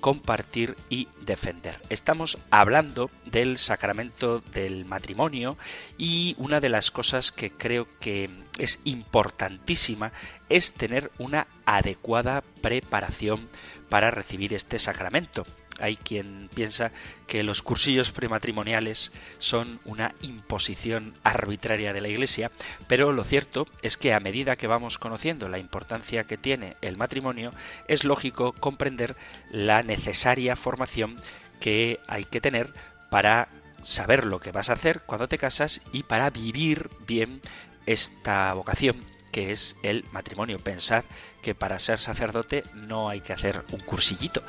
compartir y defender. Estamos hablando del sacramento del matrimonio y una de las cosas que creo que es importantísima es tener una adecuada preparación para recibir este sacramento. Hay quien piensa que los cursillos prematrimoniales son una imposición arbitraria de la Iglesia, pero lo cierto es que a medida que vamos conociendo la importancia que tiene el matrimonio, es lógico comprender la necesaria formación que hay que tener para saber lo que vas a hacer cuando te casas y para vivir bien esta vocación que es el matrimonio. Pensad que para ser sacerdote no hay que hacer un cursillito,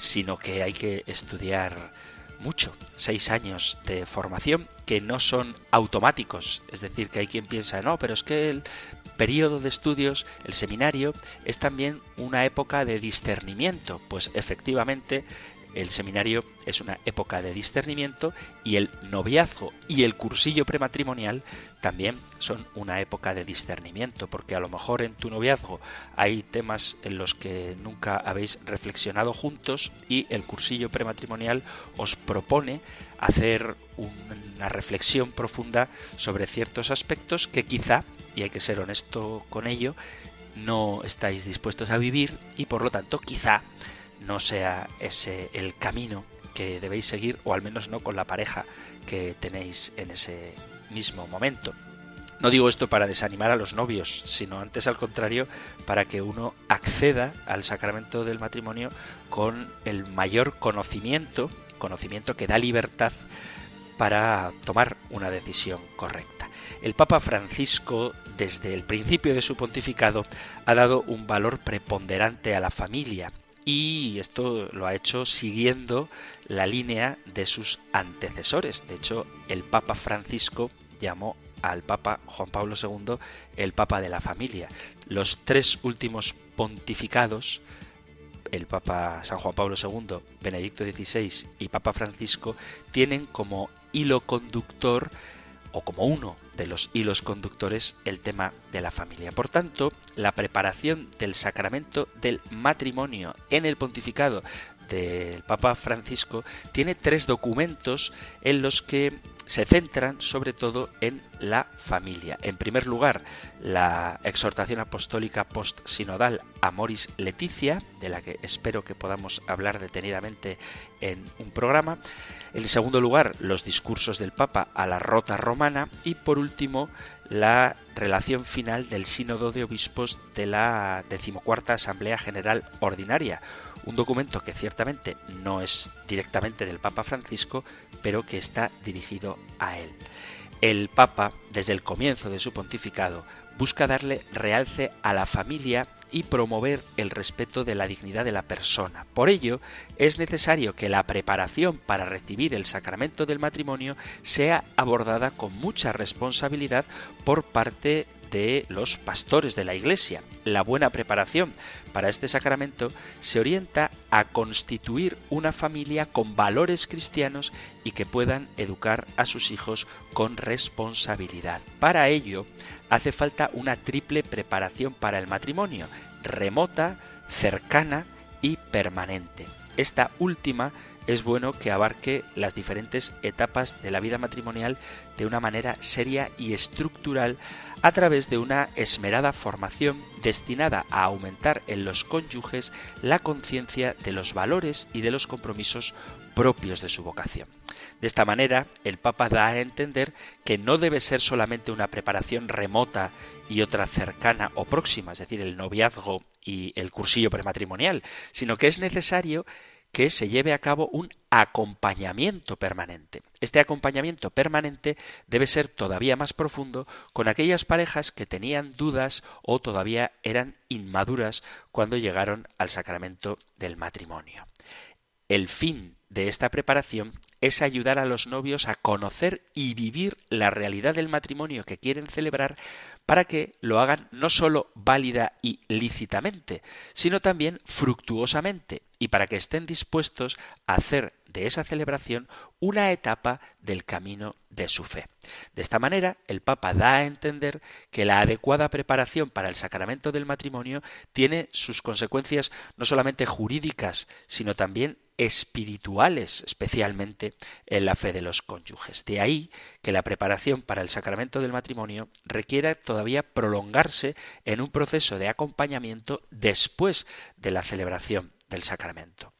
sino que hay que estudiar mucho, seis años de formación que no son automáticos. Es decir, que hay quien piensa, no, pero es que el periodo de estudios, el seminario, es también una época de discernimiento. Pues efectivamente, el seminario es una época de discernimiento y el noviazgo y el cursillo prematrimonial también son una época de discernimiento, porque a lo mejor en tu noviazgo hay temas en los que nunca habéis reflexionado juntos y el cursillo prematrimonial os propone hacer una reflexión profunda sobre ciertos aspectos que quizá, y hay que ser honesto con ello, no estáis dispuestos a vivir y por lo tanto quizá no sea ese el camino que debéis seguir, o al menos no con la pareja que tenéis en ese mismo momento. No digo esto para desanimar a los novios, sino antes al contrario, para que uno acceda al sacramento del matrimonio con el mayor conocimiento, conocimiento que da libertad para tomar una decisión correcta. El Papa Francisco, desde el principio de su pontificado, ha dado un valor preponderante a la familia y esto lo ha hecho siguiendo la línea de sus antecesores. De hecho, el Papa Francisco llamó al Papa Juan Pablo II el Papa de la familia. Los tres últimos pontificados, el Papa San Juan Pablo II, Benedicto XVI y Papa Francisco, tienen como hilo conductor o como uno de los hilos conductores el tema de la familia. Por tanto, la preparación del sacramento del matrimonio en el pontificado del Papa Francisco tiene tres documentos en los que se centran sobre todo en la familia. En primer lugar, la exhortación apostólica post-sinodal Amoris Leticia, de la que espero que podamos hablar detenidamente en un programa. En segundo lugar, los discursos del Papa a la Rota Romana. Y por último, la relación final del Sínodo de Obispos de la decimocuarta Asamblea General Ordinaria, un documento que ciertamente no es directamente del Papa Francisco, pero que está dirigido a él. El Papa, desde el comienzo de su pontificado, busca darle realce a la familia y promover el respeto de la dignidad de la persona. Por ello, es necesario que la preparación para recibir el sacramento del matrimonio sea abordada con mucha responsabilidad por parte de los pastores de la Iglesia. La buena preparación para este sacramento se orienta a constituir una familia con valores cristianos y que puedan educar a sus hijos con responsabilidad. Para ello hace falta una triple preparación para el matrimonio, remota, cercana y permanente. Esta última es bueno que abarque las diferentes etapas de la vida matrimonial de una manera seria y estructural a través de una esmerada formación destinada a aumentar en los cónyuges la conciencia de los valores y de los compromisos propios de su vocación. De esta manera, el Papa da a entender que no debe ser solamente una preparación remota y otra cercana o próxima, es decir, el noviazgo y el cursillo prematrimonial, sino que es necesario que se lleve a cabo un acompañamiento permanente. Este acompañamiento permanente debe ser todavía más profundo con aquellas parejas que tenían dudas o todavía eran inmaduras cuando llegaron al sacramento del matrimonio. El fin de esta preparación es ayudar a los novios a conocer y vivir la realidad del matrimonio que quieren celebrar para que lo hagan no sólo válida y lícitamente, sino también fructuosamente, y para que estén dispuestos a hacer de esa celebración una etapa del camino de su fe. De esta manera, el Papa da a entender que la adecuada preparación para el sacramento del matrimonio tiene sus consecuencias no solamente jurídicas, sino también espirituales, especialmente en la fe de los cónyuges. De ahí que la preparación para el sacramento del matrimonio requiera todavía prolongarse en un proceso de acompañamiento después de la celebración del sacramento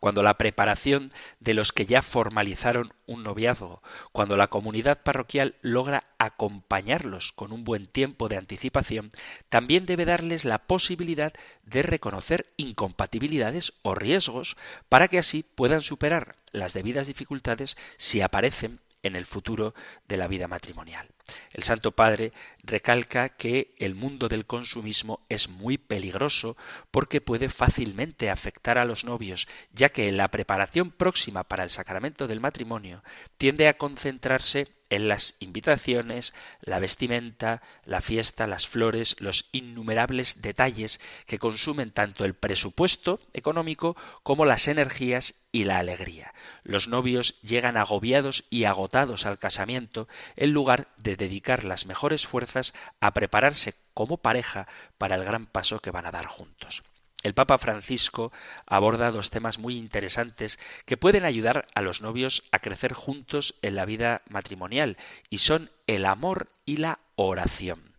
cuando la preparación de los que ya formalizaron un noviazgo, cuando la comunidad parroquial logra acompañarlos con un buen tiempo de anticipación, también debe darles la posibilidad de reconocer incompatibilidades o riesgos para que así puedan superar las debidas dificultades si aparecen en el futuro de la vida matrimonial. El Santo Padre recalca que el mundo del consumismo es muy peligroso porque puede fácilmente afectar a los novios, ya que la preparación próxima para el sacramento del matrimonio tiende a concentrarse en las invitaciones, la vestimenta, la fiesta, las flores, los innumerables detalles que consumen tanto el presupuesto económico como las energías y la alegría. Los novios llegan agobiados y agotados al casamiento en lugar de dedicar las mejores fuerzas a prepararse como pareja para el gran paso que van a dar juntos. El Papa Francisco aborda dos temas muy interesantes que pueden ayudar a los novios a crecer juntos en la vida matrimonial y son el amor y la oración.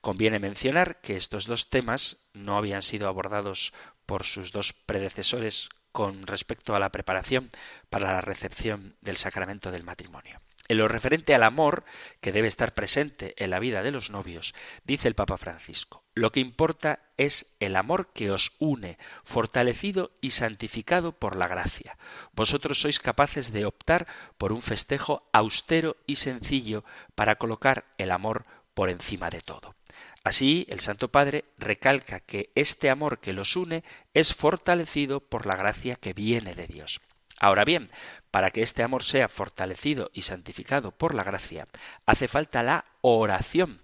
Conviene mencionar que estos dos temas no habían sido abordados por sus dos predecesores con respecto a la preparación para la recepción del sacramento del matrimonio. En lo referente al amor que debe estar presente en la vida de los novios, dice el Papa Francisco, lo que importa es el amor que os une, fortalecido y santificado por la gracia. Vosotros sois capaces de optar por un festejo austero y sencillo para colocar el amor por encima de todo. Así, el Santo Padre recalca que este amor que los une es fortalecido por la gracia que viene de Dios. Ahora bien, para que este amor sea fortalecido y santificado por la gracia, hace falta la oración.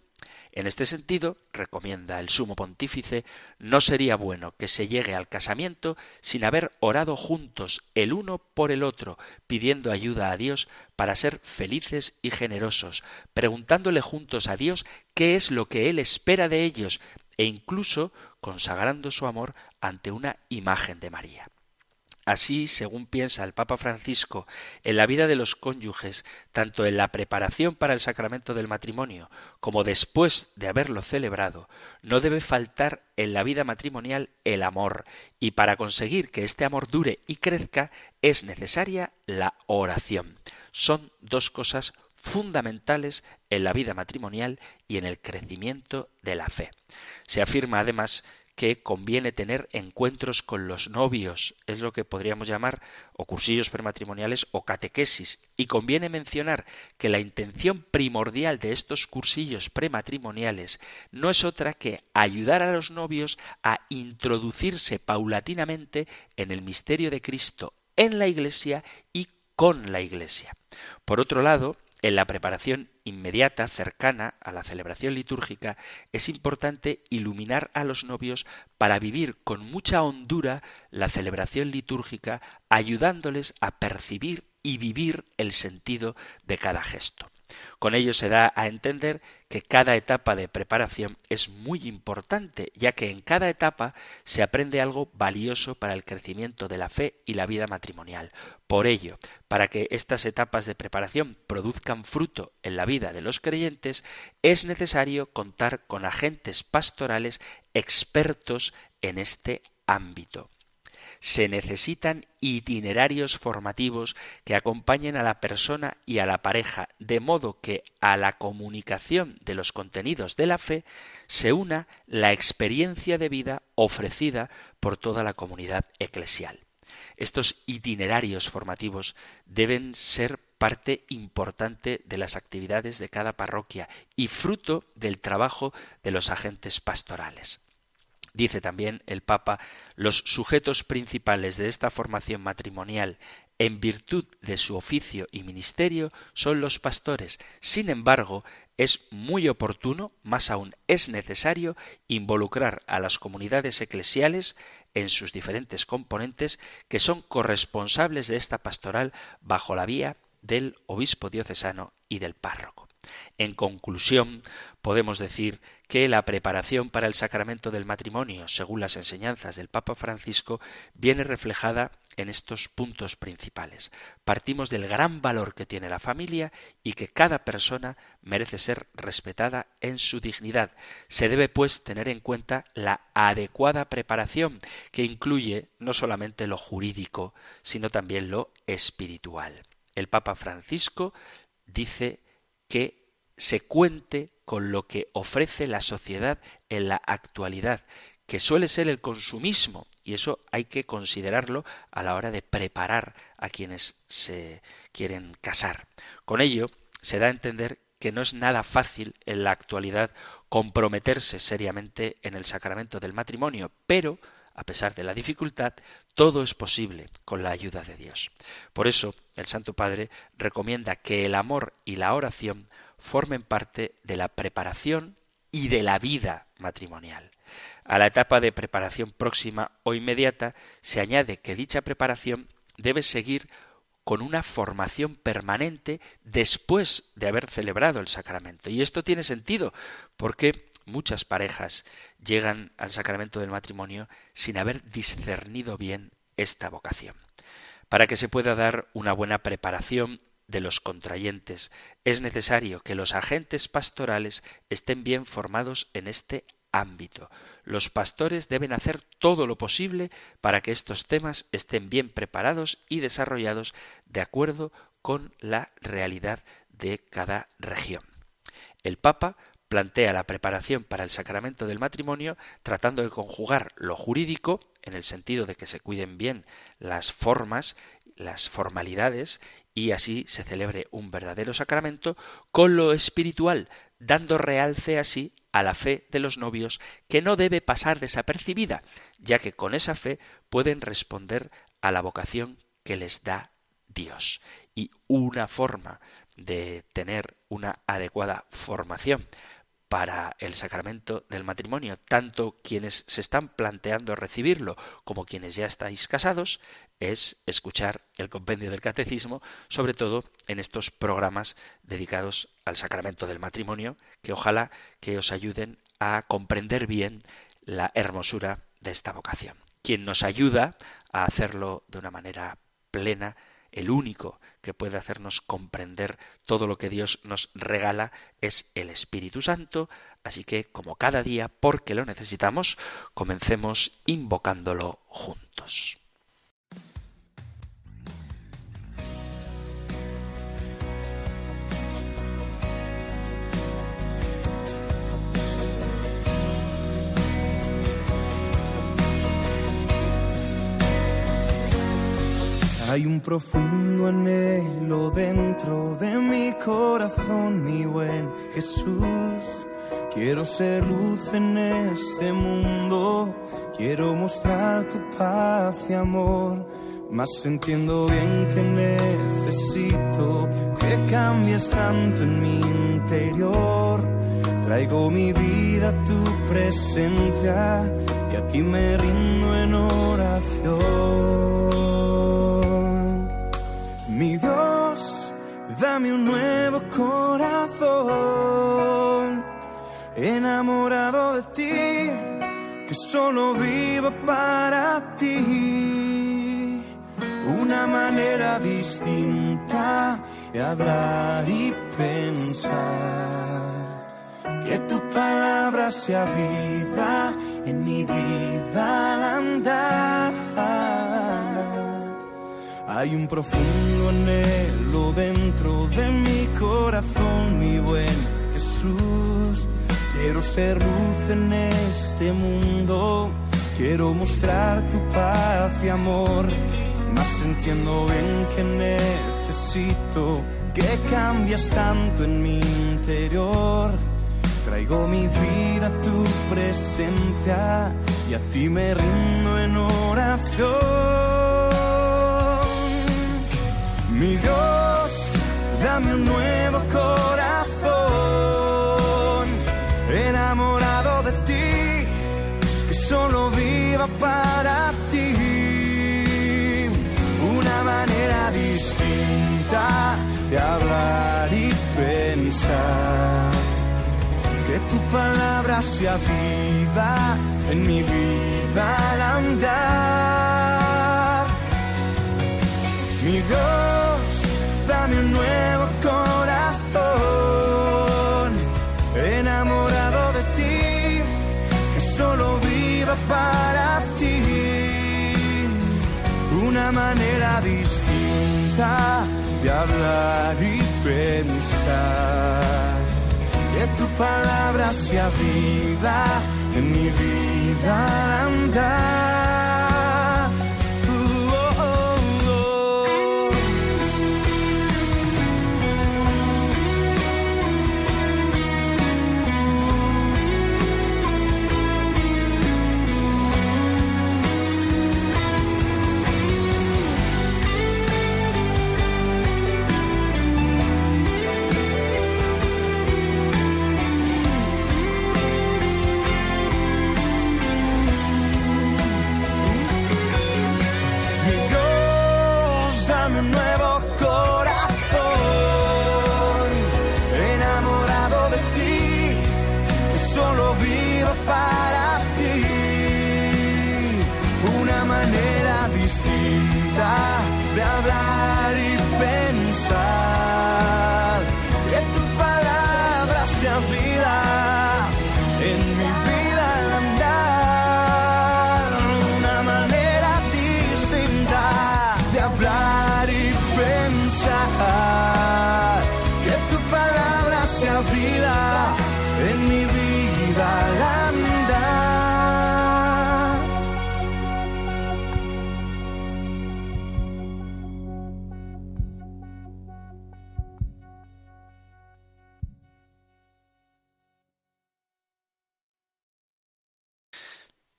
En este sentido, recomienda el sumo pontífice, no sería bueno que se llegue al casamiento sin haber orado juntos el uno por el otro, pidiendo ayuda a Dios para ser felices y generosos, preguntándole juntos a Dios qué es lo que Él espera de ellos e incluso consagrando su amor ante una imagen de María. Así, según piensa el Papa Francisco, en la vida de los cónyuges, tanto en la preparación para el sacramento del matrimonio como después de haberlo celebrado, no debe faltar en la vida matrimonial el amor, y para conseguir que este amor dure y crezca es necesaria la oración. Son dos cosas fundamentales en la vida matrimonial y en el crecimiento de la fe. Se afirma además que conviene tener encuentros con los novios, es lo que podríamos llamar o cursillos prematrimoniales o catequesis. Y conviene mencionar que la intención primordial de estos cursillos prematrimoniales no es otra que ayudar a los novios a introducirse paulatinamente en el misterio de Cristo en la Iglesia y con la Iglesia. Por otro lado, en la preparación inmediata, cercana a la celebración litúrgica, es importante iluminar a los novios para vivir con mucha hondura la celebración litúrgica, ayudándoles a percibir y vivir el sentido de cada gesto. Con ello se da a entender que cada etapa de preparación es muy importante, ya que en cada etapa se aprende algo valioso para el crecimiento de la fe y la vida matrimonial. Por ello, para que estas etapas de preparación produzcan fruto en la vida de los creyentes, es necesario contar con agentes pastorales expertos en este ámbito se necesitan itinerarios formativos que acompañen a la persona y a la pareja, de modo que a la comunicación de los contenidos de la fe se una la experiencia de vida ofrecida por toda la comunidad eclesial. Estos itinerarios formativos deben ser parte importante de las actividades de cada parroquia y fruto del trabajo de los agentes pastorales. Dice también el Papa, los sujetos principales de esta formación matrimonial en virtud de su oficio y ministerio son los pastores. Sin embargo, es muy oportuno, más aún es necesario, involucrar a las comunidades eclesiales en sus diferentes componentes que son corresponsables de esta pastoral bajo la vía del obispo diocesano y del párroco. En conclusión, podemos decir que la preparación para el sacramento del matrimonio, según las enseñanzas del Papa Francisco, viene reflejada en estos puntos principales. Partimos del gran valor que tiene la familia y que cada persona merece ser respetada en su dignidad. Se debe, pues, tener en cuenta la adecuada preparación, que incluye no solamente lo jurídico, sino también lo espiritual. El Papa Francisco dice que se cuente con lo que ofrece la sociedad en la actualidad, que suele ser el consumismo, y eso hay que considerarlo a la hora de preparar a quienes se quieren casar. Con ello, se da a entender que no es nada fácil en la actualidad comprometerse seriamente en el sacramento del matrimonio, pero, a pesar de la dificultad, todo es posible con la ayuda de Dios. Por eso, el Santo Padre recomienda que el amor y la oración formen parte de la preparación y de la vida matrimonial. A la etapa de preparación próxima o inmediata se añade que dicha preparación debe seguir con una formación permanente después de haber celebrado el sacramento. Y esto tiene sentido porque muchas parejas llegan al sacramento del matrimonio sin haber discernido bien esta vocación. Para que se pueda dar una buena preparación de los contrayentes, es necesario que los agentes pastorales estén bien formados en este ámbito. Los pastores deben hacer todo lo posible para que estos temas estén bien preparados y desarrollados de acuerdo con la realidad de cada región. El Papa plantea la preparación para el sacramento del matrimonio tratando de conjugar lo jurídico, en el sentido de que se cuiden bien las formas, las formalidades, y así se celebre un verdadero sacramento, con lo espiritual, dando realce así a la fe de los novios, que no debe pasar desapercibida, ya que con esa fe pueden responder a la vocación que les da Dios. Y una forma de tener una adecuada formación para el sacramento del matrimonio, tanto quienes se están planteando recibirlo como quienes ya estáis casados, es escuchar el compendio del catecismo, sobre todo en estos programas dedicados al sacramento del matrimonio, que ojalá que os ayuden a comprender bien la hermosura de esta vocación. Quien nos ayuda a hacerlo de una manera plena el único que puede hacernos comprender todo lo que Dios nos regala es el Espíritu Santo, así que como cada día, porque lo necesitamos, comencemos invocándolo juntos. Hay un profundo anhelo dentro de mi corazón, mi buen Jesús. Quiero ser luz en este mundo, quiero mostrar tu paz y amor. Mas entiendo bien que necesito que cambies tanto en mi interior. Traigo mi vida a tu presencia y a ti me rindo en oración. Dios, dame un nuevo corazón, enamorado de ti, que solo vivo para ti. Una manera distinta de hablar y pensar. Que tu palabra sea viva en mi vida al andar hay un profundo anhelo dentro de mi corazón, mi buen Jesús. Quiero ser luz en este mundo, quiero mostrar tu paz y amor. más entiendo bien que necesito que cambies tanto en mi interior. Traigo mi vida a tu presencia y a ti me rindo en oración. Dame un nuevo corazón, enamorado de ti, que solo viva para ti. Una manera distinta de hablar y pensar. Que tu palabra sea viva en mi vida al andar. Mi Dios, dame un nuevo Manera distinta de hablar y pensar. Que tu palabra sea viva en mi vida andar. Distinta de hablar y pensar. Que tu palabra sea vida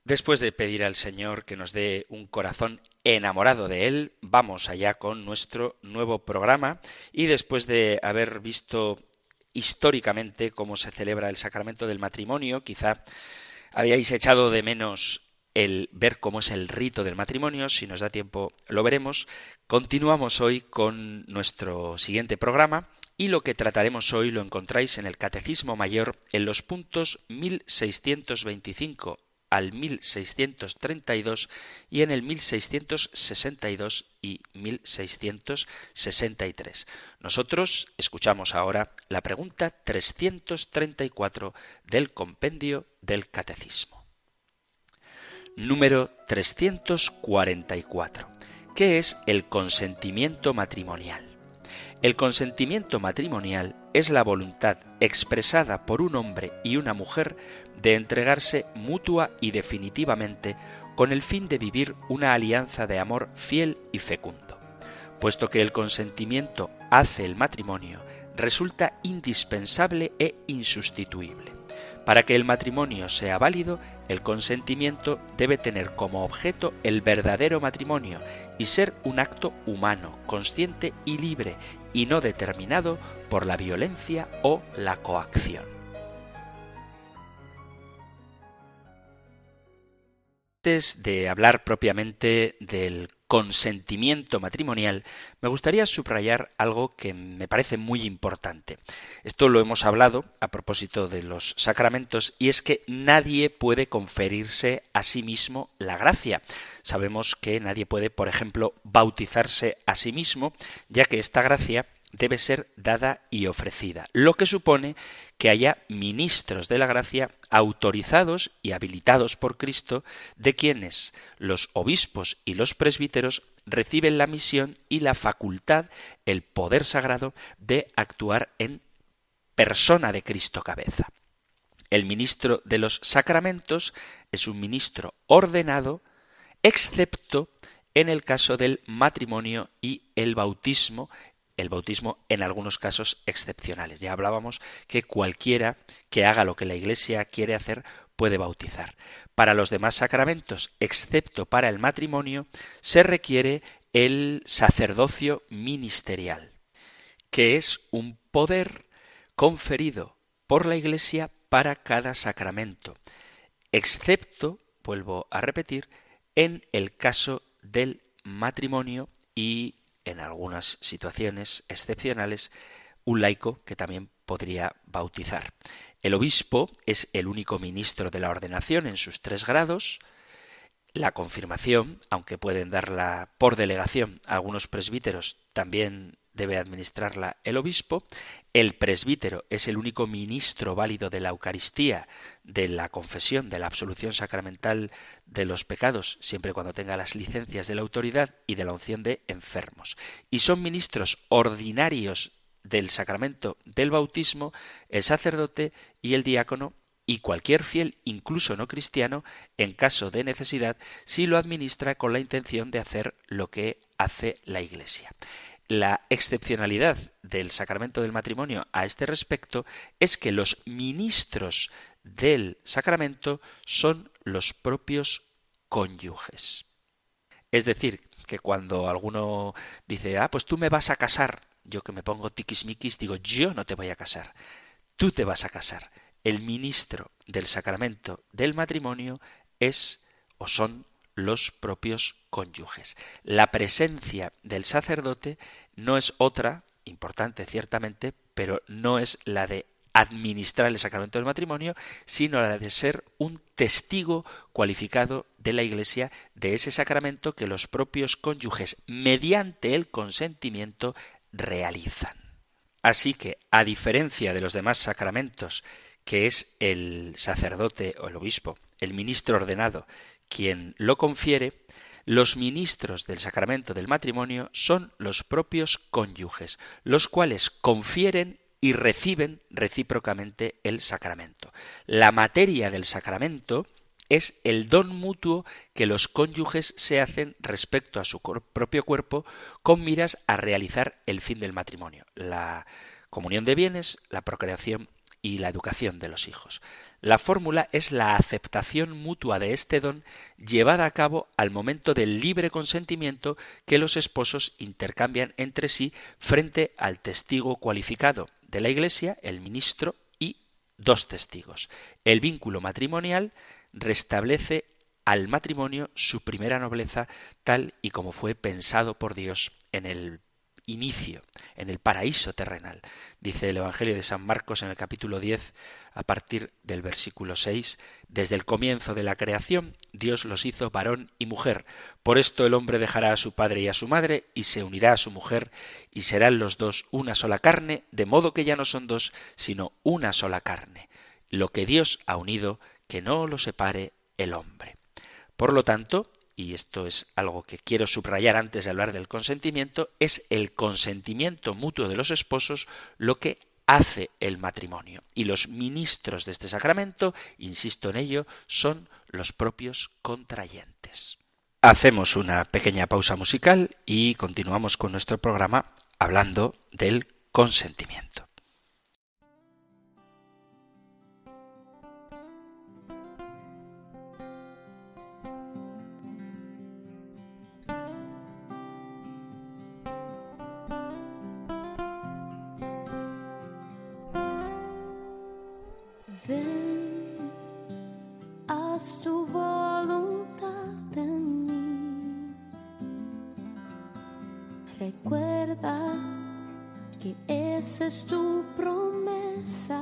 Después de pedir al Señor que nos dé un corazón enamorado de Él, vamos allá con nuestro nuevo programa. Y después de haber visto históricamente cómo se celebra el sacramento del matrimonio, quizá habíais echado de menos el ver cómo es el rito del matrimonio, si nos da tiempo lo veremos. Continuamos hoy con nuestro siguiente programa y lo que trataremos hoy lo encontráis en el Catecismo Mayor en los puntos 1625 al 1632 y en el 1662 y 1663. Nosotros escuchamos ahora la pregunta 334 del compendio del Catecismo. Número 344. ¿Qué es el consentimiento matrimonial? El consentimiento matrimonial es la voluntad expresada por un hombre y una mujer de entregarse mutua y definitivamente con el fin de vivir una alianza de amor fiel y fecundo. Puesto que el consentimiento hace el matrimonio, resulta indispensable e insustituible. Para que el matrimonio sea válido, el consentimiento debe tener como objeto el verdadero matrimonio y ser un acto humano, consciente y libre, y no determinado por la violencia o la coacción. Antes de hablar propiamente del consentimiento matrimonial, me gustaría subrayar algo que me parece muy importante. Esto lo hemos hablado a propósito de los sacramentos y es que nadie puede conferirse a sí mismo la gracia. Sabemos que nadie puede, por ejemplo, bautizarse a sí mismo, ya que esta gracia debe ser dada y ofrecida, lo que supone que haya ministros de la gracia autorizados y habilitados por Cristo, de quienes los obispos y los presbíteros reciben la misión y la facultad, el poder sagrado de actuar en persona de Cristo cabeza. El ministro de los sacramentos es un ministro ordenado, excepto en el caso del matrimonio y el bautismo, el bautismo en algunos casos excepcionales. Ya hablábamos que cualquiera que haga lo que la Iglesia quiere hacer puede bautizar. Para los demás sacramentos, excepto para el matrimonio, se requiere el sacerdocio ministerial, que es un poder conferido por la Iglesia para cada sacramento, excepto, vuelvo a repetir, en el caso del matrimonio y en algunas situaciones excepcionales un laico que también podría bautizar. El obispo es el único ministro de la ordenación en sus tres grados. La confirmación, aunque pueden darla por delegación a algunos presbíteros, también debe administrarla el obispo. El presbítero es el único ministro válido de la Eucaristía, de la confesión, de la absolución sacramental de los pecados, siempre cuando tenga las licencias de la autoridad y de la unción de enfermos. Y son ministros ordinarios del sacramento del bautismo el sacerdote y el diácono y cualquier fiel, incluso no cristiano, en caso de necesidad, si lo administra con la intención de hacer lo que hace la Iglesia. La excepcionalidad del sacramento del matrimonio a este respecto es que los ministros del sacramento son los propios cónyuges. Es decir, que cuando alguno dice, ah, pues tú me vas a casar, yo que me pongo tiquismiquis digo, yo no te voy a casar, tú te vas a casar. El ministro del sacramento del matrimonio es o son los propios cónyuges. La presencia del sacerdote no es otra, importante ciertamente, pero no es la de administrar el sacramento del matrimonio, sino la de ser un testigo cualificado de la Iglesia de ese sacramento que los propios cónyuges, mediante el consentimiento, realizan. Así que, a diferencia de los demás sacramentos, que es el sacerdote o el obispo, el ministro ordenado, quien lo confiere, los ministros del sacramento del matrimonio son los propios cónyuges, los cuales confieren y reciben recíprocamente el sacramento. La materia del sacramento es el don mutuo que los cónyuges se hacen respecto a su propio cuerpo con miras a realizar el fin del matrimonio, la comunión de bienes, la procreación y la educación de los hijos. La fórmula es la aceptación mutua de este don llevada a cabo al momento del libre consentimiento que los esposos intercambian entre sí frente al testigo cualificado de la Iglesia, el ministro y dos testigos. El vínculo matrimonial restablece al matrimonio su primera nobleza tal y como fue pensado por Dios en el inicio, en el paraíso terrenal. Dice el Evangelio de San Marcos en el capítulo 10, a partir del versículo 6, desde el comienzo de la creación, Dios los hizo varón y mujer. Por esto el hombre dejará a su padre y a su madre y se unirá a su mujer y serán los dos una sola carne, de modo que ya no son dos, sino una sola carne. Lo que Dios ha unido, que no lo separe el hombre. Por lo tanto, y esto es algo que quiero subrayar antes de hablar del consentimiento, es el consentimiento mutuo de los esposos lo que hace el matrimonio. Y los ministros de este sacramento, insisto en ello, son los propios contrayentes. Hacemos una pequeña pausa musical y continuamos con nuestro programa hablando del consentimiento. Es tu promesa.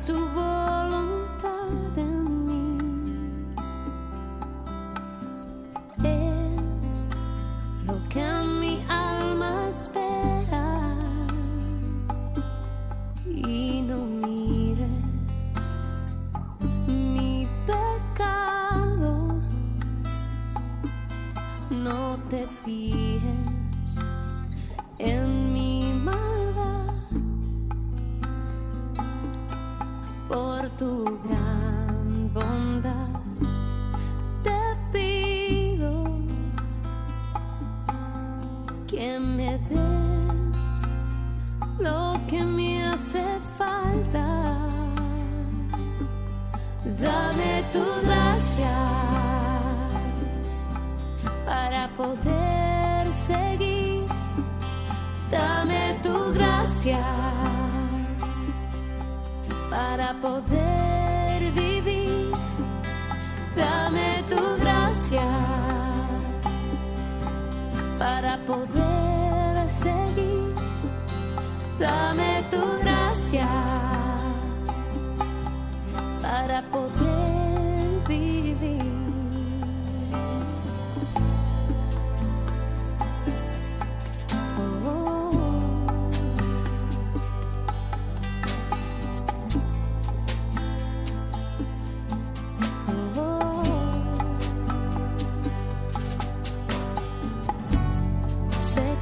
to vote.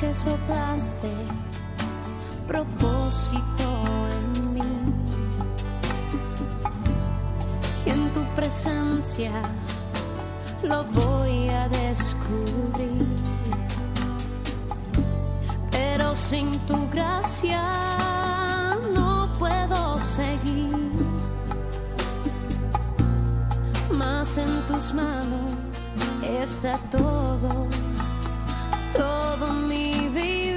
que soplaste propósito en mí. Y en tu presencia lo voy a descubrir. Pero sin tu gracia no puedo seguir. Más en tus manos está todo, todo mi the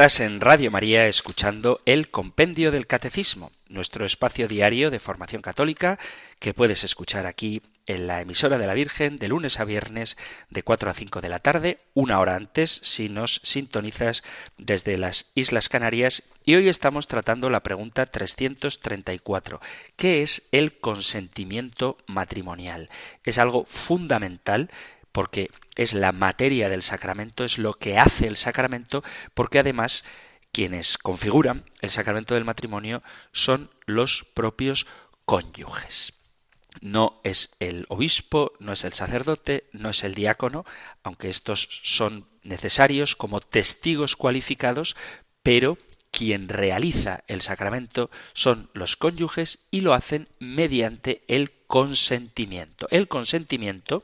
Estás en Radio María escuchando el Compendio del Catecismo, nuestro espacio diario de formación católica que puedes escuchar aquí en la emisora de la Virgen de lunes a viernes de 4 a 5 de la tarde, una hora antes si nos sintonizas desde las Islas Canarias. Y hoy estamos tratando la pregunta 334. ¿Qué es el consentimiento matrimonial? Es algo fundamental porque es la materia del sacramento, es lo que hace el sacramento, porque además quienes configuran el sacramento del matrimonio son los propios cónyuges. No es el obispo, no es el sacerdote, no es el diácono, aunque estos son necesarios como testigos cualificados, pero quien realiza el sacramento son los cónyuges y lo hacen mediante el consentimiento. El consentimiento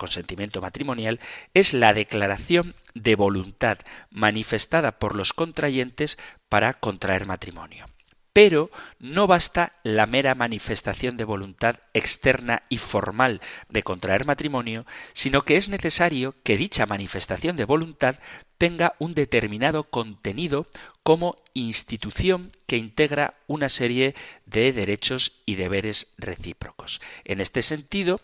consentimiento matrimonial es la declaración de voluntad manifestada por los contrayentes para contraer matrimonio. Pero no basta la mera manifestación de voluntad externa y formal de contraer matrimonio, sino que es necesario que dicha manifestación de voluntad tenga un determinado contenido como institución que integra una serie de derechos y deberes recíprocos. En este sentido,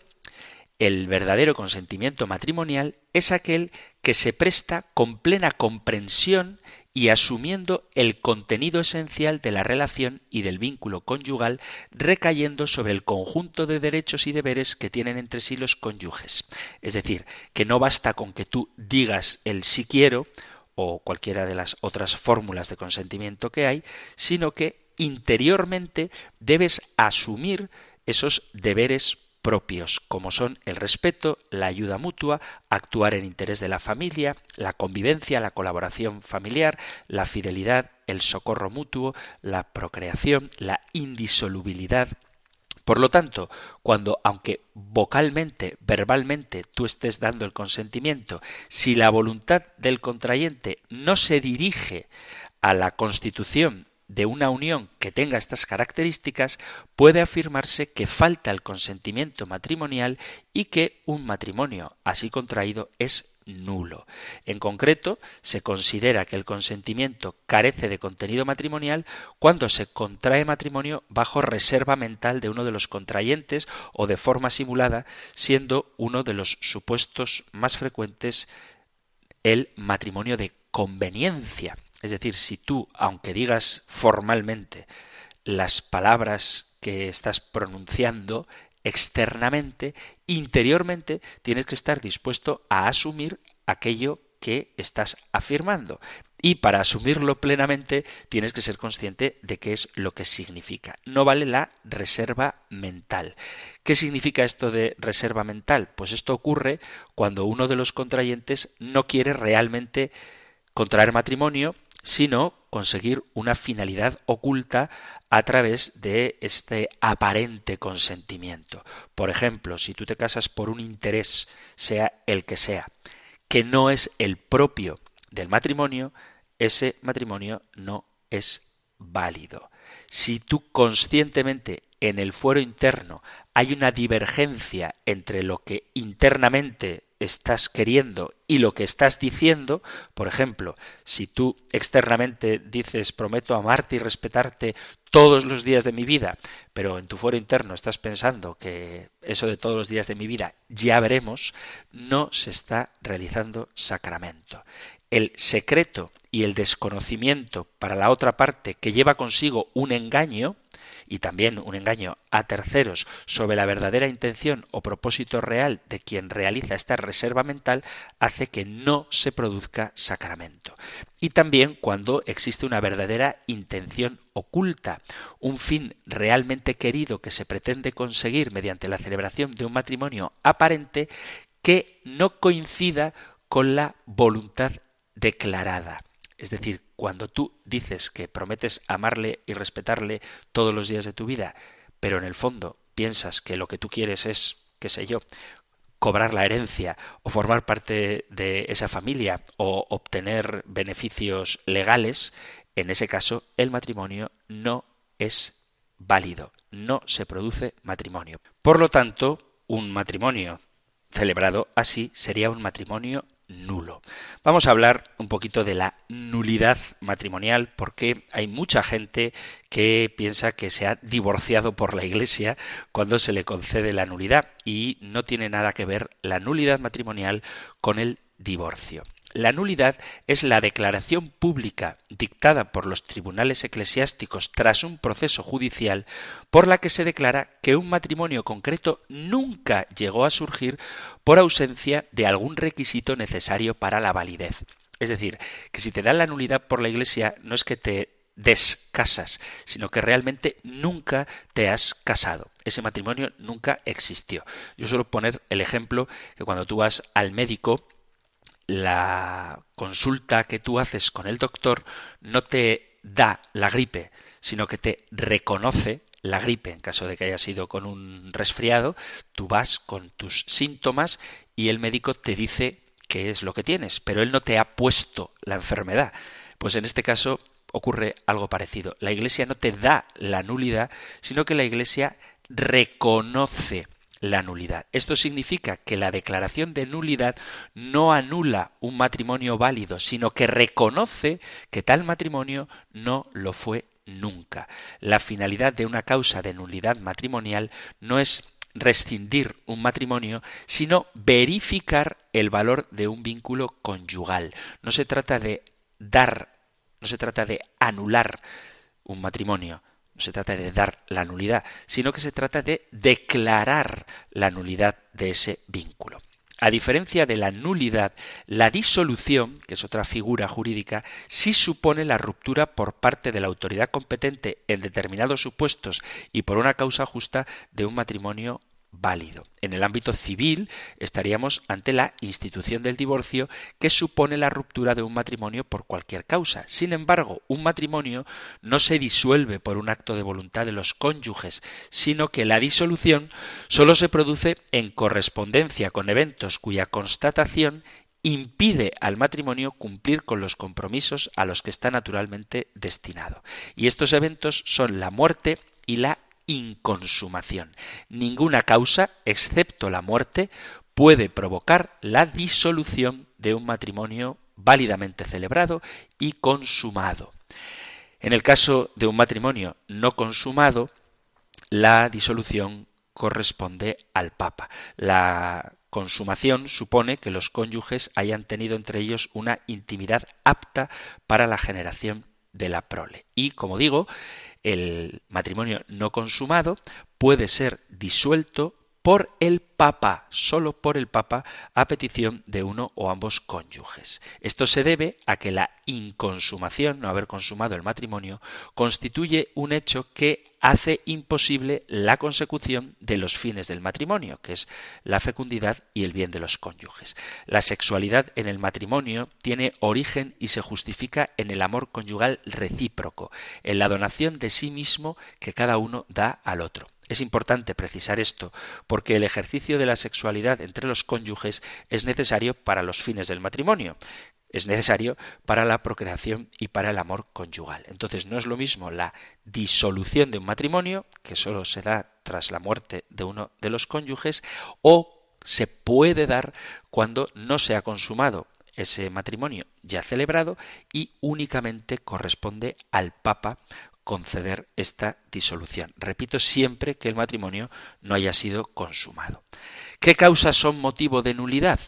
el verdadero consentimiento matrimonial es aquel que se presta con plena comprensión y asumiendo el contenido esencial de la relación y del vínculo conyugal, recayendo sobre el conjunto de derechos y deberes que tienen entre sí los cónyuges. Es decir, que no basta con que tú digas el sí quiero o cualquiera de las otras fórmulas de consentimiento que hay, sino que interiormente debes asumir esos deberes propios, como son el respeto, la ayuda mutua, actuar en interés de la familia, la convivencia, la colaboración familiar, la fidelidad, el socorro mutuo, la procreación, la indisolubilidad. Por lo tanto, cuando, aunque vocalmente, verbalmente, tú estés dando el consentimiento, si la voluntad del contrayente no se dirige a la constitución de una unión que tenga estas características, puede afirmarse que falta el consentimiento matrimonial y que un matrimonio así contraído es nulo. En concreto, se considera que el consentimiento carece de contenido matrimonial cuando se contrae matrimonio bajo reserva mental de uno de los contrayentes o de forma simulada, siendo uno de los supuestos más frecuentes el matrimonio de conveniencia es decir, si tú, aunque digas formalmente las palabras que estás pronunciando externamente, interiormente tienes que estar dispuesto a asumir aquello que estás afirmando. Y para asumirlo plenamente tienes que ser consciente de qué es lo que significa. No vale la reserva mental. ¿Qué significa esto de reserva mental? Pues esto ocurre cuando uno de los contrayentes no quiere realmente contraer matrimonio sino conseguir una finalidad oculta a través de este aparente consentimiento. Por ejemplo, si tú te casas por un interés, sea el que sea, que no es el propio del matrimonio, ese matrimonio no es válido. Si tú conscientemente en el fuero interno hay una divergencia entre lo que internamente estás queriendo y lo que estás diciendo, por ejemplo, si tú externamente dices prometo amarte y respetarte todos los días de mi vida, pero en tu foro interno estás pensando que eso de todos los días de mi vida ya veremos, no se está realizando sacramento. El secreto y el desconocimiento para la otra parte que lleva consigo un engaño, y también un engaño a terceros sobre la verdadera intención o propósito real de quien realiza esta reserva mental hace que no se produzca sacramento. Y también cuando existe una verdadera intención oculta, un fin realmente querido que se pretende conseguir mediante la celebración de un matrimonio aparente que no coincida con la voluntad declarada. Es decir, cuando tú dices que prometes amarle y respetarle todos los días de tu vida, pero en el fondo piensas que lo que tú quieres es, qué sé yo, cobrar la herencia o formar parte de esa familia o obtener beneficios legales, en ese caso el matrimonio no es válido, no se produce matrimonio. Por lo tanto, un matrimonio celebrado así sería un matrimonio nulo. Vamos a hablar un poquito de la nulidad matrimonial porque hay mucha gente que piensa que se ha divorciado por la Iglesia cuando se le concede la nulidad y no tiene nada que ver la nulidad matrimonial con el divorcio. La nulidad es la declaración pública dictada por los tribunales eclesiásticos tras un proceso judicial por la que se declara que un matrimonio concreto nunca llegó a surgir por ausencia de algún requisito necesario para la validez. Es decir, que si te dan la nulidad por la Iglesia no es que te descasas, sino que realmente nunca te has casado. Ese matrimonio nunca existió. Yo suelo poner el ejemplo que cuando tú vas al médico la consulta que tú haces con el doctor no te da la gripe, sino que te reconoce la gripe. En caso de que haya sido con un resfriado, tú vas con tus síntomas y el médico te dice qué es lo que tienes, pero él no te ha puesto la enfermedad. Pues en este caso ocurre algo parecido. La Iglesia no te da la nulidad, sino que la Iglesia reconoce la nulidad. Esto significa que la declaración de nulidad no anula un matrimonio válido, sino que reconoce que tal matrimonio no lo fue nunca. La finalidad de una causa de nulidad matrimonial no es rescindir un matrimonio, sino verificar el valor de un vínculo conyugal. No se trata de dar, no se trata de anular un matrimonio, no se trata de dar la nulidad, sino que se trata de declarar la nulidad de ese vínculo. A diferencia de la nulidad, la disolución, que es otra figura jurídica, sí supone la ruptura por parte de la autoridad competente en determinados supuestos y por una causa justa de un matrimonio válido. En el ámbito civil estaríamos ante la institución del divorcio que supone la ruptura de un matrimonio por cualquier causa. Sin embargo, un matrimonio no se disuelve por un acto de voluntad de los cónyuges, sino que la disolución solo se produce en correspondencia con eventos cuya constatación impide al matrimonio cumplir con los compromisos a los que está naturalmente destinado. Y estos eventos son la muerte y la inconsumación. Ninguna causa, excepto la muerte, puede provocar la disolución de un matrimonio válidamente celebrado y consumado. En el caso de un matrimonio no consumado, la disolución corresponde al Papa. La consumación supone que los cónyuges hayan tenido entre ellos una intimidad apta para la generación de la prole. Y, como digo, el matrimonio no consumado puede ser disuelto por el Papa, solo por el Papa, a petición de uno o ambos cónyuges. Esto se debe a que la inconsumación, no haber consumado el matrimonio, constituye un hecho que hace imposible la consecución de los fines del matrimonio, que es la fecundidad y el bien de los cónyuges. La sexualidad en el matrimonio tiene origen y se justifica en el amor conyugal recíproco, en la donación de sí mismo que cada uno da al otro. Es importante precisar esto, porque el ejercicio de la sexualidad entre los cónyuges es necesario para los fines del matrimonio es necesario para la procreación y para el amor conyugal. Entonces no es lo mismo la disolución de un matrimonio, que solo se da tras la muerte de uno de los cónyuges, o se puede dar cuando no se ha consumado ese matrimonio ya celebrado y únicamente corresponde al Papa conceder esta disolución. Repito siempre que el matrimonio no haya sido consumado. ¿Qué causas son motivo de nulidad?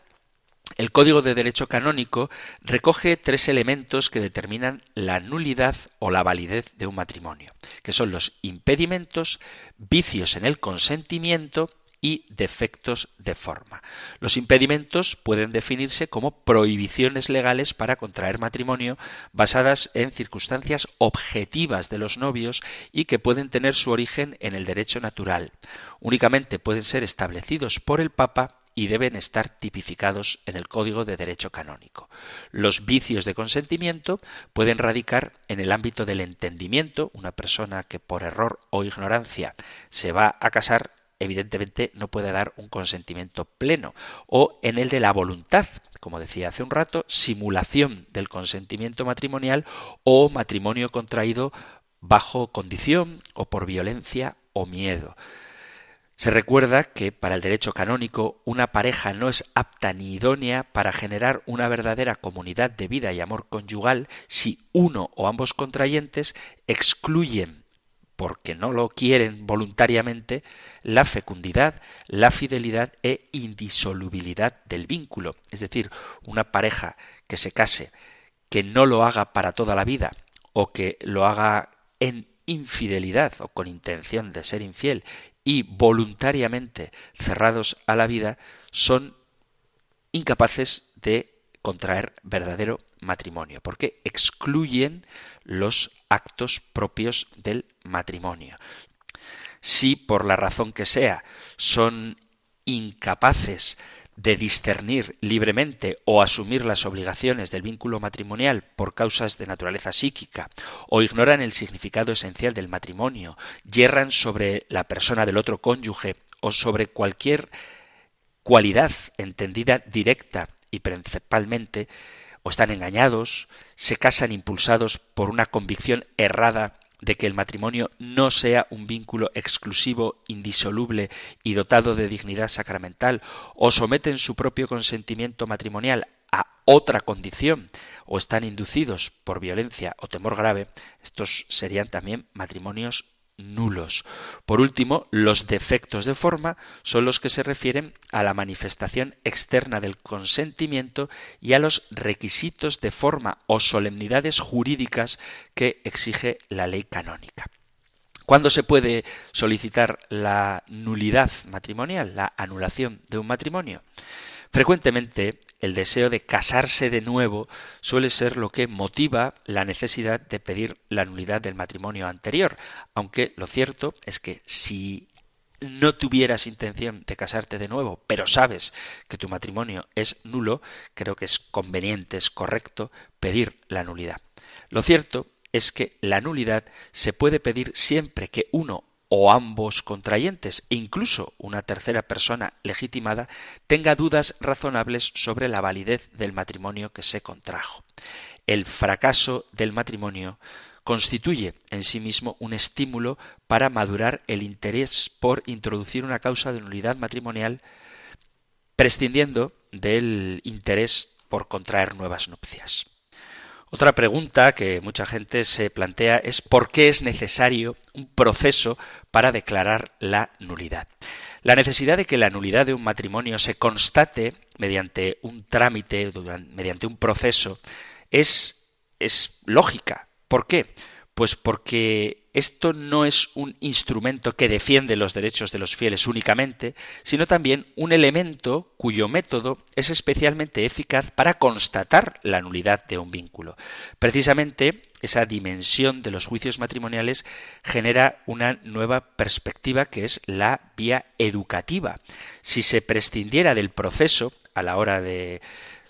El Código de Derecho Canónico recoge tres elementos que determinan la nulidad o la validez de un matrimonio, que son los impedimentos, vicios en el consentimiento y defectos de forma. Los impedimentos pueden definirse como prohibiciones legales para contraer matrimonio basadas en circunstancias objetivas de los novios y que pueden tener su origen en el derecho natural. Únicamente pueden ser establecidos por el Papa y deben estar tipificados en el Código de Derecho Canónico. Los vicios de consentimiento pueden radicar en el ámbito del entendimiento. Una persona que por error o ignorancia se va a casar evidentemente no puede dar un consentimiento pleno, o en el de la voluntad, como decía hace un rato, simulación del consentimiento matrimonial o matrimonio contraído bajo condición o por violencia o miedo. Se recuerda que para el derecho canónico una pareja no es apta ni idónea para generar una verdadera comunidad de vida y amor conyugal si uno o ambos contrayentes excluyen porque no lo quieren voluntariamente, la fecundidad, la fidelidad e indisolubilidad del vínculo. Es decir, una pareja que se case, que no lo haga para toda la vida, o que lo haga en infidelidad o con intención de ser infiel y voluntariamente cerrados a la vida, son incapaces de contraer verdadero matrimonio, porque excluyen los actos propios del matrimonio. Si por la razón que sea son incapaces de discernir libremente o asumir las obligaciones del vínculo matrimonial por causas de naturaleza psíquica, o ignoran el significado esencial del matrimonio, yerran sobre la persona del otro cónyuge o sobre cualquier cualidad entendida directa y principalmente, o están engañados, se casan impulsados por una convicción errada de que el matrimonio no sea un vínculo exclusivo, indisoluble y dotado de dignidad sacramental, o someten su propio consentimiento matrimonial a otra condición, o están inducidos por violencia o temor grave, estos serían también matrimonios nulos. Por último, los defectos de forma son los que se refieren a la manifestación externa del consentimiento y a los requisitos de forma o solemnidades jurídicas que exige la ley canónica. ¿Cuándo se puede solicitar la nulidad matrimonial, la anulación de un matrimonio? Frecuentemente el deseo de casarse de nuevo suele ser lo que motiva la necesidad de pedir la nulidad del matrimonio anterior, aunque lo cierto es que si no tuvieras intención de casarte de nuevo, pero sabes que tu matrimonio es nulo, creo que es conveniente, es correcto pedir la nulidad. Lo cierto es que la nulidad se puede pedir siempre que uno o ambos contrayentes e incluso una tercera persona legitimada tenga dudas razonables sobre la validez del matrimonio que se contrajo. El fracaso del matrimonio constituye en sí mismo un estímulo para madurar el interés por introducir una causa de nulidad matrimonial prescindiendo del interés por contraer nuevas nupcias. Otra pregunta que mucha gente se plantea es por qué es necesario un proceso para declarar la nulidad. La necesidad de que la nulidad de un matrimonio se constate mediante un trámite, mediante un proceso, es, es lógica. ¿Por qué? Pues porque esto no es un instrumento que defiende los derechos de los fieles únicamente, sino también un elemento cuyo método es especialmente eficaz para constatar la nulidad de un vínculo. Precisamente esa dimensión de los juicios matrimoniales genera una nueva perspectiva que es la vía educativa. Si se prescindiera del proceso a la hora de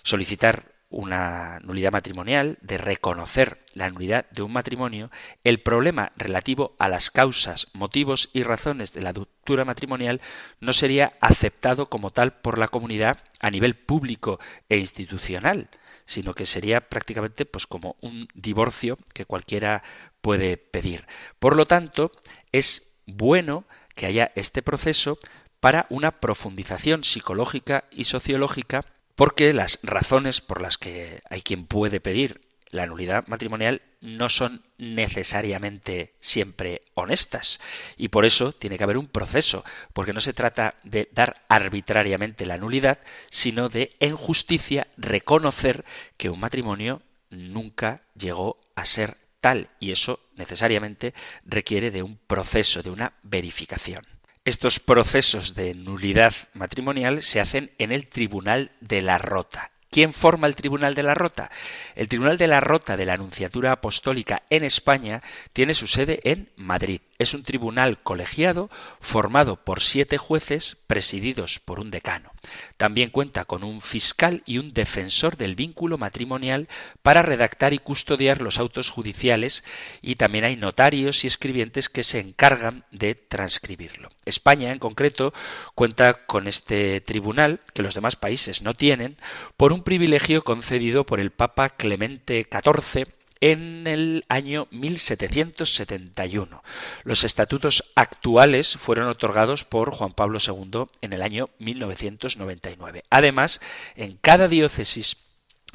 solicitar una nulidad matrimonial, de reconocer la nulidad de un matrimonio, el problema relativo a las causas, motivos y razones de la ruptura matrimonial no sería aceptado como tal por la comunidad a nivel público e institucional, sino que sería prácticamente pues como un divorcio que cualquiera puede pedir. Por lo tanto, es bueno que haya este proceso para una profundización psicológica y sociológica porque las razones por las que hay quien puede pedir la nulidad matrimonial no son necesariamente siempre honestas y por eso tiene que haber un proceso, porque no se trata de dar arbitrariamente la nulidad, sino de en justicia reconocer que un matrimonio nunca llegó a ser tal y eso necesariamente requiere de un proceso, de una verificación. Estos procesos de nulidad matrimonial se hacen en el Tribunal de la Rota. ¿Quién forma el Tribunal de la Rota? El Tribunal de la Rota de la Anunciatura Apostólica en España tiene su sede en Madrid es un tribunal colegiado formado por siete jueces presididos por un decano. También cuenta con un fiscal y un defensor del vínculo matrimonial para redactar y custodiar los autos judiciales y también hay notarios y escribientes que se encargan de transcribirlo. España, en concreto, cuenta con este tribunal, que los demás países no tienen, por un privilegio concedido por el Papa Clemente XIV en el año 1771. Los estatutos actuales fueron otorgados por Juan Pablo II en el año 1999. Además, en cada diócesis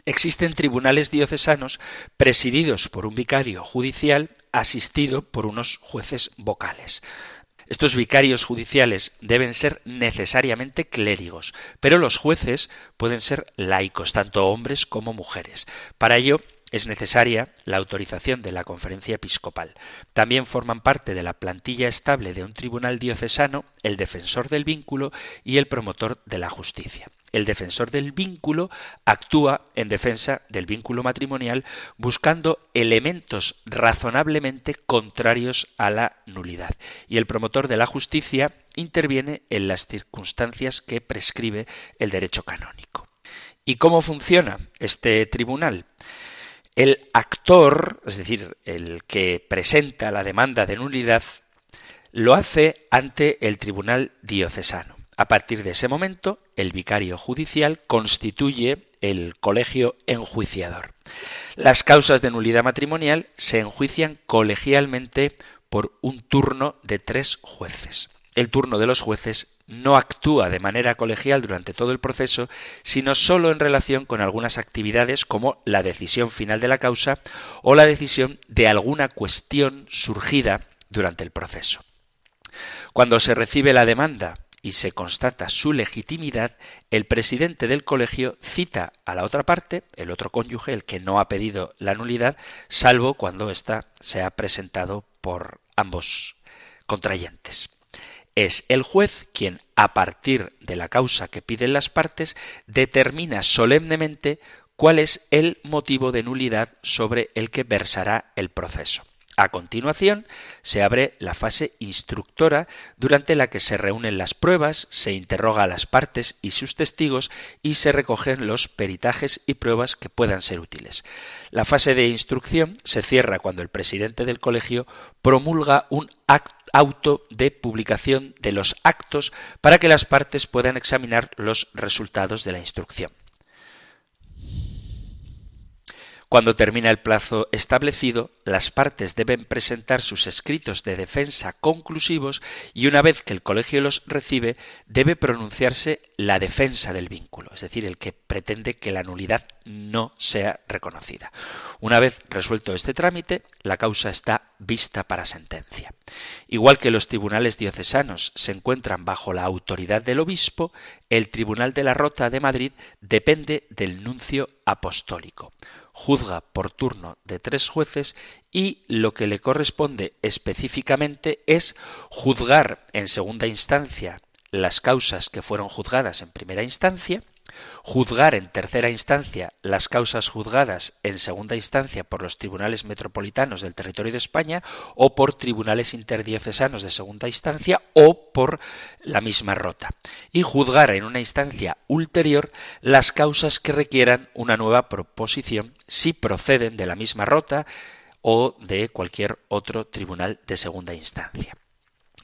existen tribunales diocesanos presididos por un vicario judicial asistido por unos jueces vocales. Estos vicarios judiciales deben ser necesariamente clérigos, pero los jueces pueden ser laicos, tanto hombres como mujeres. Para ello es necesaria la autorización de la conferencia episcopal. También forman parte de la plantilla estable de un tribunal diocesano el defensor del vínculo y el promotor de la justicia. El defensor del vínculo actúa en defensa del vínculo matrimonial buscando elementos razonablemente contrarios a la nulidad. Y el promotor de la justicia interviene en las circunstancias que prescribe el derecho canónico. ¿Y cómo funciona este tribunal? El actor, es decir, el que presenta la demanda de nulidad, lo hace ante el tribunal diocesano. A partir de ese momento, el vicario judicial constituye el colegio enjuiciador. Las causas de nulidad matrimonial se enjuician colegialmente por un turno de tres jueces. El turno de los jueces no actúa de manera colegial durante todo el proceso, sino solo en relación con algunas actividades como la decisión final de la causa o la decisión de alguna cuestión surgida durante el proceso. Cuando se recibe la demanda y se constata su legitimidad, el presidente del colegio cita a la otra parte, el otro cónyuge, el que no ha pedido la nulidad, salvo cuando ésta se ha presentado por ambos contrayentes es el juez quien, a partir de la causa que piden las partes, determina solemnemente cuál es el motivo de nulidad sobre el que versará el proceso. A continuación, se abre la fase instructora durante la que se reúnen las pruebas, se interroga a las partes y sus testigos y se recogen los peritajes y pruebas que puedan ser útiles. La fase de instrucción se cierra cuando el presidente del colegio promulga un auto de publicación de los actos para que las partes puedan examinar los resultados de la instrucción. Cuando termina el plazo establecido, las partes deben presentar sus escritos de defensa conclusivos y una vez que el colegio los recibe, debe pronunciarse la defensa del vínculo, es decir, el que pretende que la nulidad no sea reconocida. Una vez resuelto este trámite, la causa está vista para sentencia. Igual que los tribunales diocesanos se encuentran bajo la autoridad del obispo, el Tribunal de la Rota de Madrid depende del nuncio apostólico juzga por turno de tres jueces y lo que le corresponde específicamente es juzgar en segunda instancia las causas que fueron juzgadas en primera instancia, juzgar en tercera instancia las causas juzgadas en segunda instancia por los tribunales metropolitanos del territorio de España o por tribunales interdiocesanos de segunda instancia o por la misma rota y juzgar en una instancia ulterior las causas que requieran una nueva proposición si proceden de la misma rota o de cualquier otro tribunal de segunda instancia.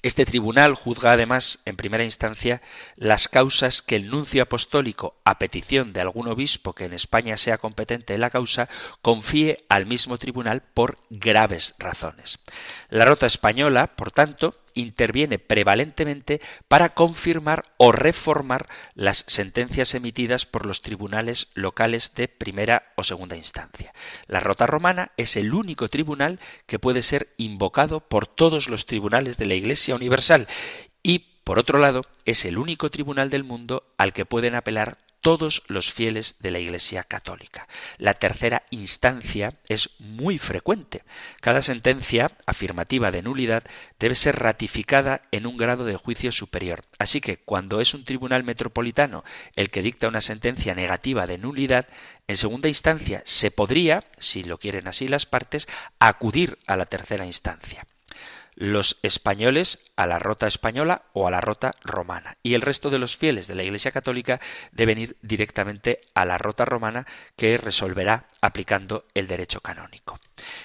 Este tribunal juzga además, en primera instancia, las causas que el nuncio apostólico, a petición de algún obispo que en España sea competente en la causa, confíe al mismo tribunal por graves razones. La rota española, por tanto, interviene prevalentemente para confirmar o reformar las sentencias emitidas por los tribunales locales de primera o segunda instancia. La rota romana es el único tribunal que puede ser invocado por todos los tribunales de la Iglesia Universal y, por otro lado, es el único tribunal del mundo al que pueden apelar todos los fieles de la Iglesia católica. La tercera instancia es muy frecuente. Cada sentencia afirmativa de nulidad debe ser ratificada en un grado de juicio superior. Así que cuando es un tribunal metropolitano el que dicta una sentencia negativa de nulidad, en segunda instancia se podría, si lo quieren así las partes, acudir a la tercera instancia los españoles a la rota española o a la rota romana y el resto de los fieles de la Iglesia Católica deben ir directamente a la rota romana que resolverá aplicando el derecho canónico.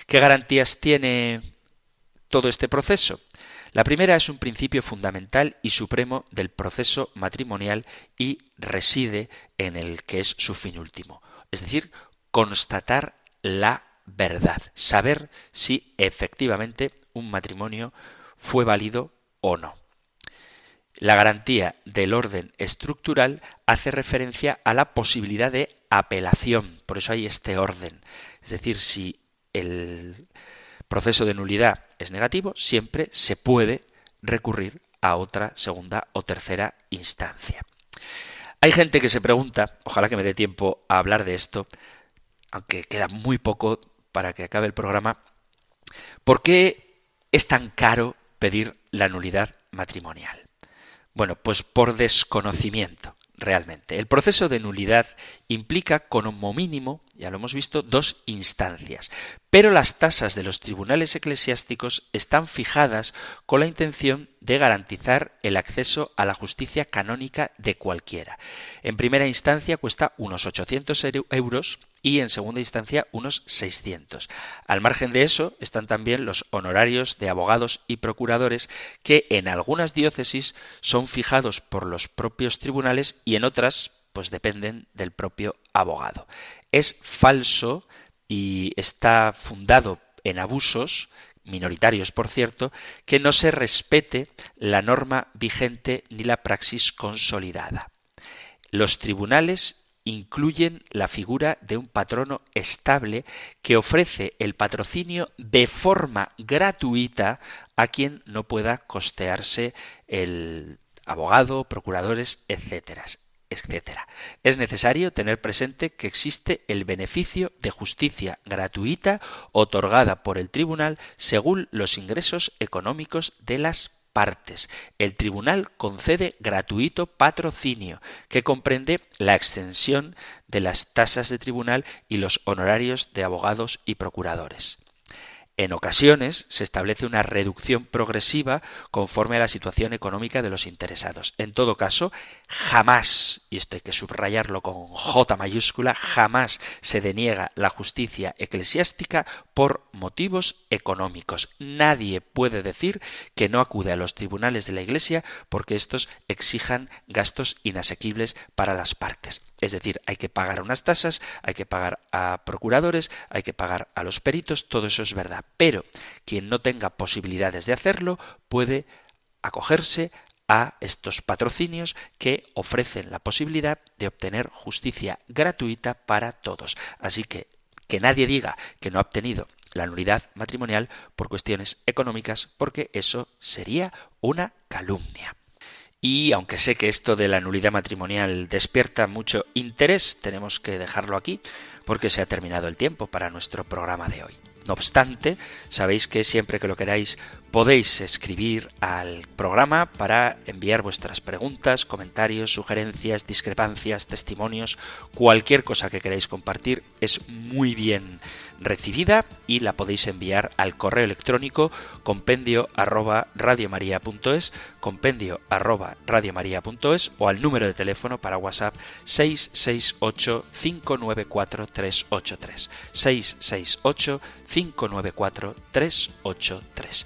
¿Qué garantías tiene todo este proceso? La primera es un principio fundamental y supremo del proceso matrimonial y reside en el que es su fin último, es decir, constatar la verdad, saber si efectivamente un matrimonio fue válido o no. La garantía del orden estructural hace referencia a la posibilidad de apelación, por eso hay este orden. Es decir, si el proceso de nulidad es negativo, siempre se puede recurrir a otra segunda o tercera instancia. Hay gente que se pregunta, ojalá que me dé tiempo a hablar de esto, aunque queda muy poco para que acabe el programa, ¿por qué es tan caro pedir la nulidad matrimonial? Bueno, pues por desconocimiento, realmente. El proceso de nulidad implica como mínimo, ya lo hemos visto, dos instancias. Pero las tasas de los tribunales eclesiásticos están fijadas con la intención de garantizar el acceso a la justicia canónica de cualquiera. En primera instancia cuesta unos 800 euros y en segunda instancia unos 600. Al margen de eso están también los honorarios de abogados y procuradores que en algunas diócesis son fijados por los propios tribunales y en otras pues dependen del propio abogado. Es falso y está fundado en abusos minoritarios, por cierto, que no se respete la norma vigente ni la praxis consolidada. Los tribunales incluyen la figura de un patrono estable que ofrece el patrocinio de forma gratuita a quien no pueda costearse el abogado, procuradores, etcétera etcétera. Es necesario tener presente que existe el beneficio de justicia gratuita otorgada por el tribunal según los ingresos económicos de las partes. El tribunal concede gratuito patrocinio, que comprende la extensión de las tasas de tribunal y los honorarios de abogados y procuradores. En ocasiones se establece una reducción progresiva conforme a la situación económica de los interesados. En todo caso, jamás, y esto hay que subrayarlo con J mayúscula, jamás se deniega la justicia eclesiástica por motivos económicos. Nadie puede decir que no acude a los tribunales de la Iglesia porque estos exijan gastos inasequibles para las partes. Es decir, hay que pagar unas tasas, hay que pagar a procuradores, hay que pagar a los peritos, todo eso es verdad. Pero quien no tenga posibilidades de hacerlo puede acogerse a estos patrocinios que ofrecen la posibilidad de obtener justicia gratuita para todos. Así que que nadie diga que no ha obtenido la nulidad matrimonial por cuestiones económicas, porque eso sería una calumnia. Y aunque sé que esto de la nulidad matrimonial despierta mucho interés, tenemos que dejarlo aquí porque se ha terminado el tiempo para nuestro programa de hoy. No obstante, sabéis que siempre que lo queráis podéis escribir al programa para enviar vuestras preguntas, comentarios, sugerencias, discrepancias, testimonios, cualquier cosa que queráis compartir es muy bien recibida y la podéis enviar al correo electrónico compendio arroba radiomaria.es, compendio arroba radiomaria.es o al número de teléfono para WhatsApp 668 594 383 668 594 383.